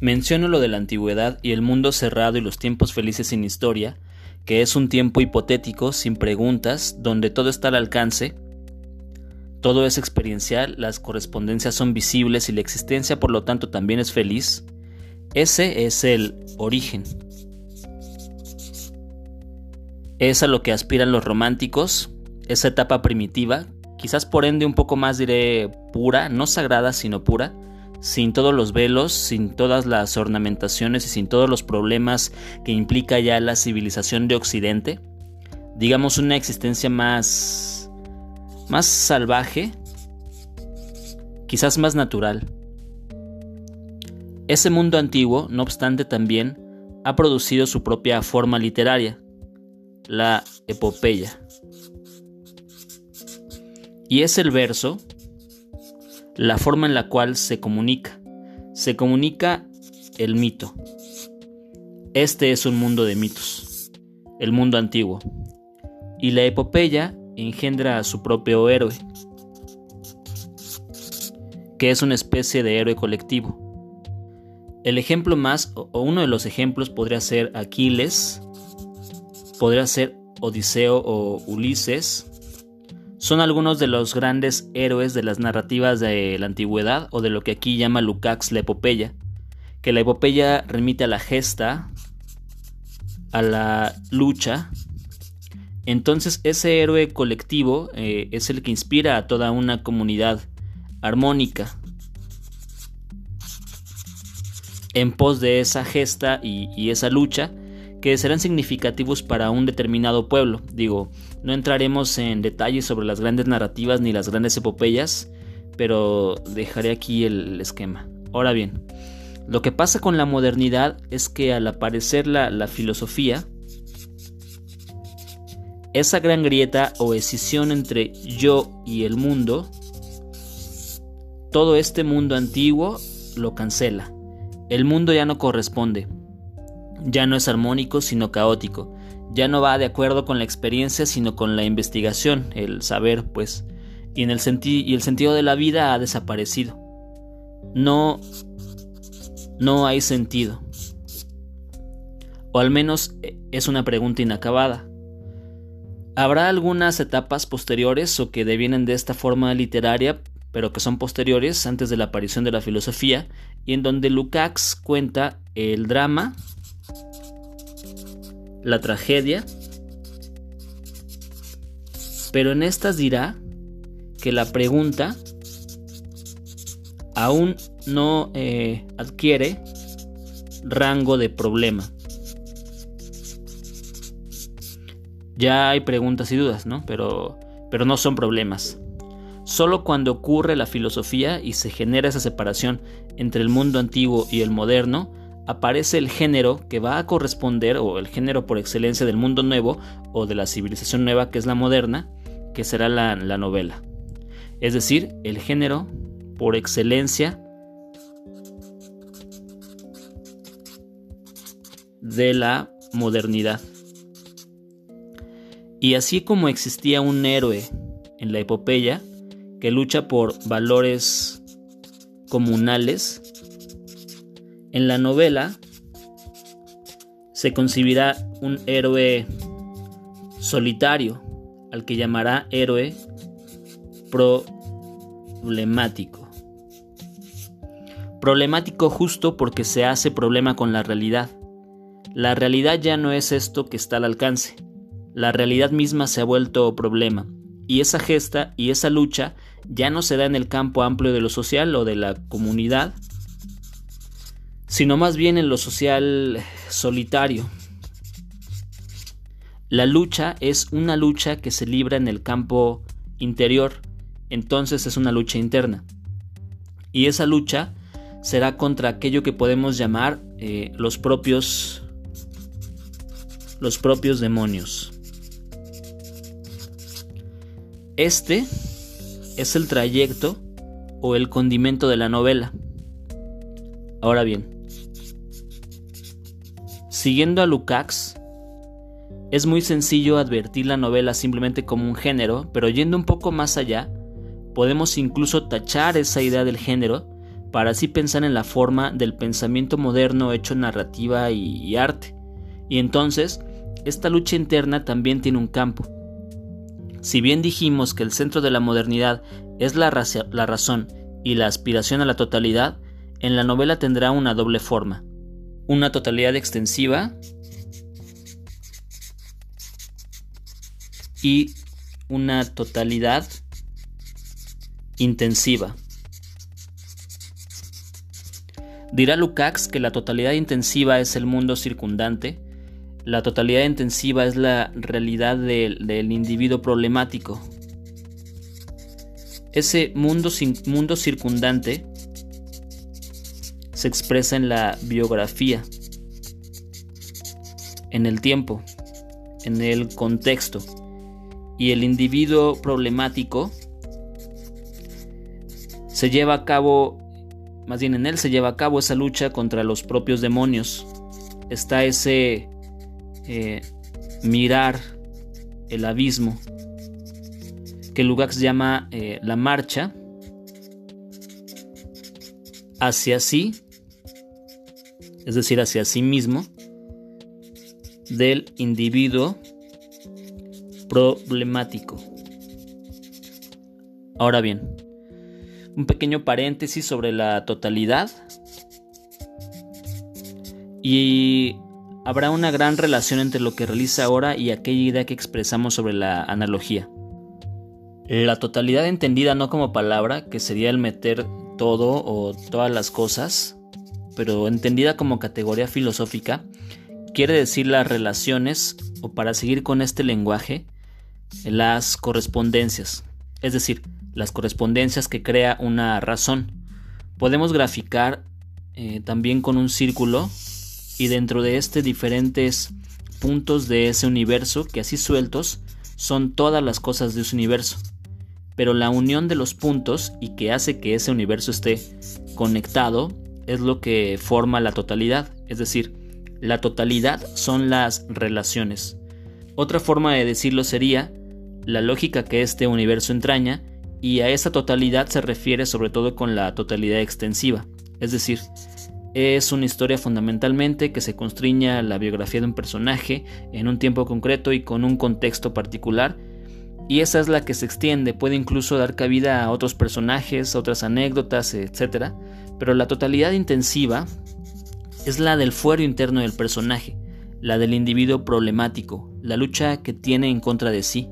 Menciono lo de la antigüedad y el mundo cerrado y los tiempos felices sin historia, que es un tiempo hipotético, sin preguntas, donde todo está al alcance, todo es experiencial, las correspondencias son visibles y la existencia por lo tanto también es feliz. Ese es el origen. Es a lo que aspiran los románticos, esa etapa primitiva, quizás por ende un poco más diré pura, no sagrada sino pura, sin todos los velos, sin todas las ornamentaciones y sin todos los problemas que implica ya la civilización de Occidente. Digamos una existencia más más salvaje, quizás más natural. Ese mundo antiguo, no obstante, también ha producido su propia forma literaria, la epopeya. Y es el verso la forma en la cual se comunica. Se comunica el mito. Este es un mundo de mitos, el mundo antiguo. Y la epopeya engendra a su propio héroe, que es una especie de héroe colectivo. El ejemplo más, o uno de los ejemplos podría ser Aquiles, podría ser Odiseo o Ulises, son algunos de los grandes héroes de las narrativas de la antigüedad o de lo que aquí llama Lukács la epopeya, que la epopeya remite a la gesta, a la lucha. Entonces ese héroe colectivo eh, es el que inspira a toda una comunidad armónica en pos de esa gesta y esa lucha que serán significativos para un determinado pueblo. Digo, no entraremos en detalles sobre las grandes narrativas ni las grandes epopeyas, pero dejaré aquí el esquema. Ahora bien, lo que pasa con la modernidad es que al aparecer la, la filosofía, esa gran grieta o escisión entre yo y el mundo, todo este mundo antiguo lo cancela. El mundo ya no corresponde ya no es armónico sino caótico, ya no va de acuerdo con la experiencia sino con la investigación, el saber, pues, y, en el, y el sentido de la vida ha desaparecido. No, no hay sentido. O al menos eh, es una pregunta inacabada. ¿Habrá algunas etapas posteriores o que devienen de esta forma literaria, pero que son posteriores antes de la aparición de la filosofía, y en donde Lukács cuenta el drama la tragedia, pero en estas dirá que la pregunta aún no eh, adquiere rango de problema. Ya hay preguntas y dudas, ¿no? Pero, pero no son problemas. Solo cuando ocurre la filosofía y se genera esa separación entre el mundo antiguo y el moderno, aparece el género que va a corresponder, o el género por excelencia del mundo nuevo, o de la civilización nueva que es la moderna, que será la, novela. Es decir, el género por excelencia de la modernidad. Y así como existía un héroe en la epopeya que lucha por valores comunales, en la novela se concibirá un héroe solitario, al que llamará héroe problemático. Problemático justo porque se hace problema con la realidad. La realidad ya no es esto que está al alcance. La realidad misma se ha vuelto problema. Y esa gesta y esa lucha ya no se da en el campo amplio de lo social o de la comunidad, sino más bien en lo social solitario. La lucha es una lucha que se libra en el campo interior, entonces es una lucha interna. Y esa lucha será contra aquello que podemos llamar eh, los propios los propios demonios. Este es el trayecto o el condimento de la novela. Ahora bien, Siguiendo a Lukács, es muy sencillo advertir la novela simplemente como un género, pero yendo un poco más allá, podemos incluso tachar esa idea del género para así pensar en la forma del pensamiento moderno hecho narrativa y, arte. Y entonces, esta lucha interna también tiene un campo. Si bien dijimos que el centro de la modernidad es la, la razón y la aspiración a la totalidad, en la novela tendrá una doble forma. Una totalidad extensiva y una totalidad intensiva. Dirá Lukács que la totalidad intensiva es el mundo circundante, la totalidad intensiva es la realidad del, individuo problemático. Ese mundo, mundo circundante se expresa en la biografía, en el tiempo, en el contexto, y el individuo problemático se lleva a cabo más bien en él se lleva a cabo esa lucha contra los propios demonios. Está ese eh, mirar el abismo que Lugax llama eh, la marcha hacia sí, es decir, hacia sí mismo, del individuo problemático. Ahora bien, un pequeño paréntesis sobre la totalidad. Y habrá una gran relación entre lo que realiza ahora y aquella idea que expresamos sobre la analogía. La totalidad entendida no como palabra, que sería el meter todo o todas las cosas, pero entendida como categoría filosófica, quiere decir las relaciones, o para seguir con este lenguaje, las correspondencias. Es decir, las correspondencias que crea una razón. Podemos graficar eh, también con un círculo y dentro de este diferentes puntos de ese universo que así sueltos son todas las cosas de ese universo. Pero la unión de los puntos y que hace que ese universo esté conectado es lo que forma la totalidad. Es decir, la totalidad son las relaciones. Otra forma de decirlo sería la lógica que este universo entraña y a esa totalidad se refiere sobre todo con la totalidad extensiva, es decir, es una historia fundamentalmente que se constriña la biografía de un personaje en un tiempo concreto y con un contexto particular, y esa es la que se extiende, puede incluso dar cabida a otros personajes, otras anécdotas, etc. Pero la totalidad intensiva es la del fuero interno del personaje, la del individuo problemático, la lucha que tiene en contra de sí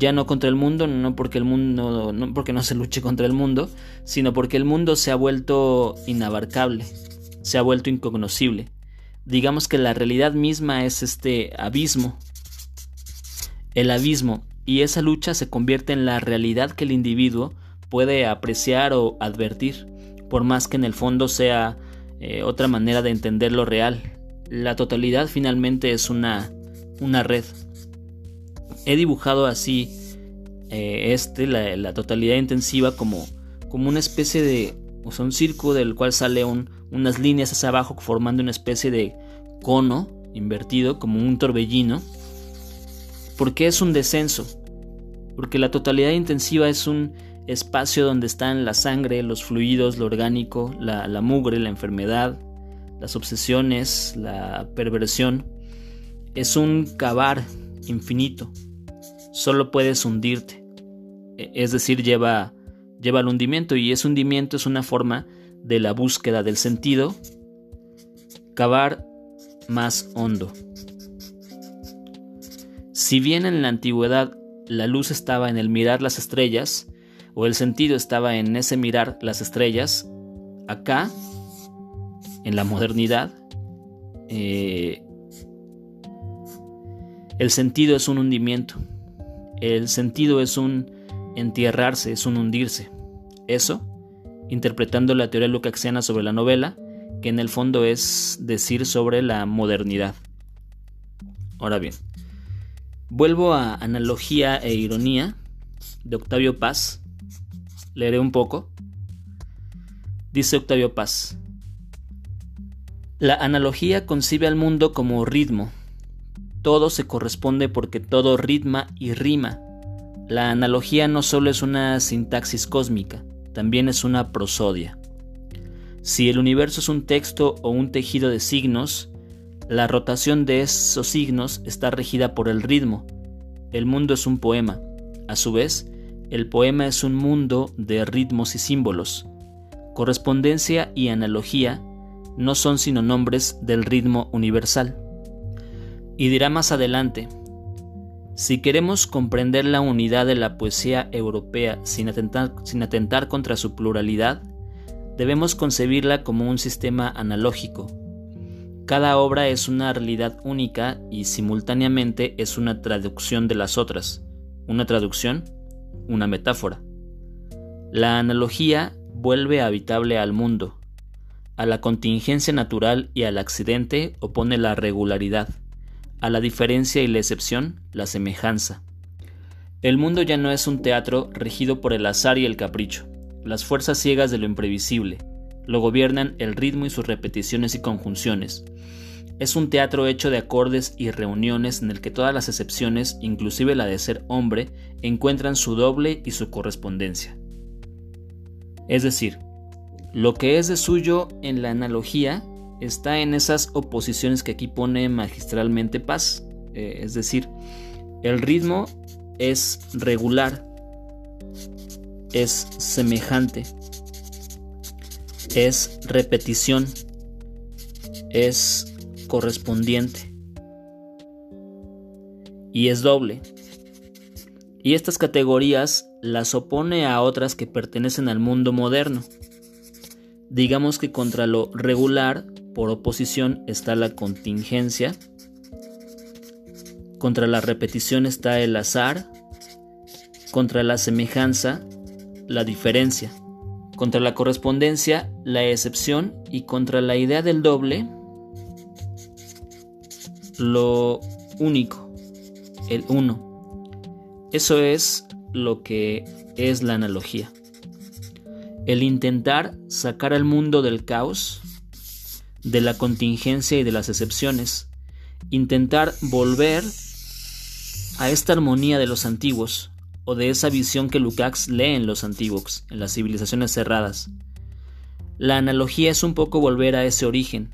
ya no contra el mundo, no porque el mundo, no porque no se luche contra el mundo, sino porque el mundo se ha vuelto inabarcable, se ha vuelto incognoscible. Digamos que la realidad misma es este abismo, el abismo, y esa lucha se convierte en la realidad que el individuo puede apreciar o advertir, por más que en el fondo sea eh, otra manera de entender lo real. La totalidad finalmente es una, una red, he dibujado así eh, este, la, totalidad intensiva, como, como una especie de, o sea, un círculo del cual sale unas líneas hacia abajo formando una especie de cono invertido, como un torbellino. ¿Por qué es un descenso? Porque la totalidad intensiva es un espacio donde están la sangre, los fluidos, lo orgánico, la, mugre, la enfermedad, las obsesiones, la perversión. Es un cavar infinito solo puedes hundirte. E, es decir, lleva, lleva al hundimiento y ese hundimiento es una forma de la búsqueda del sentido, cavar más hondo. Si bien en la antigüedad la luz estaba en el mirar las estrellas, o el sentido estaba en ese mirar las estrellas, acá, en la modernidad, eh, el sentido es un hundimiento. El sentido es un entierrarse, es un hundirse. Eso, interpretando la teoría lucaxiana sobre la novela, que en el fondo es decir sobre la modernidad. Ahora bien, vuelvo a Analogía e Ironía de Octavio Paz. Leeré un poco. Dice Octavio Paz. La analogía concibe al mundo como ritmo, todo se corresponde porque todo ritma y rima. La analogía no solo es una sintaxis cósmica, también es una prosodia. Si el universo es un texto o un tejido de signos, la rotación de esos signos está regida por el ritmo. El mundo es un poema. A su vez, el poema es un mundo de ritmos y símbolos. Correspondencia y analogía no son sino nombres del ritmo universal. Y dirá más adelante, si queremos comprender la unidad de la poesía europea sin atentar, sin atentar contra su pluralidad, debemos concebirla como un sistema analógico. Cada obra es una realidad única y simultáneamente es una traducción de las otras. Una traducción, una metáfora. La analogía vuelve habitable al mundo. A la contingencia natural y al accidente opone la regularidad. A la diferencia y la excepción, la semejanza. El mundo ya no es un teatro regido por el azar y el capricho, las fuerzas ciegas de lo imprevisible. Lo gobiernan el ritmo y sus repeticiones y conjunciones. Es un teatro hecho de acordes y reuniones en el que todas las excepciones, inclusive la de ser hombre, encuentran su doble y su correspondencia. Es decir, lo que es de suyo en la analogía está en esas oposiciones que aquí pone magistralmente Paz. Eh, es decir, el ritmo es regular, es semejante, es repetición, es correspondiente. Y es doble. Y estas categorías las opone a otras que pertenecen al mundo moderno. Digamos que contra lo regular, por oposición, está la contingencia, contra la repetición está el azar, contra la semejanza, la diferencia, contra la correspondencia, la excepción. Y contra la idea del doble, lo único, el uno. Eso es lo que es la analogía. El intentar sacar al mundo del caos, de la contingencia y de las excepciones. Intentar volver a esta armonía de los antiguos, o de esa visión que Lukács lee en los antiguos, en las civilizaciones cerradas. La analogía es un poco volver a ese origen.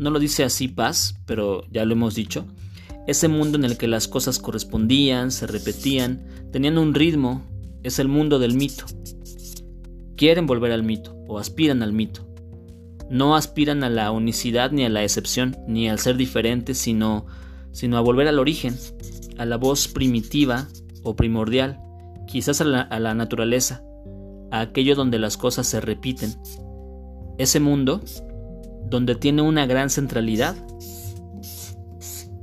No lo dice así Paz, pero ya lo hemos dicho ese mundo en el que las cosas correspondían, se repetían, tenían un ritmo, es el mundo del mito. Quieren volver al mito o aspiran al mito. No aspiran a la unicidad ni a la excepción, ni al ser diferente, sino, sino a volver al origen, a la voz primitiva o primordial, quizás a la, a la naturaleza, a aquello donde las cosas se repiten. Ese mundo donde tiene una gran centralidad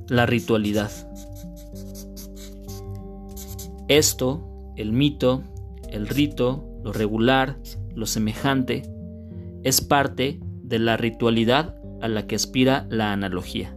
la ritualidad. Esto, el mito, el rito, lo regular, lo semejante, es parte de la ritualidad a la que aspira la analogía.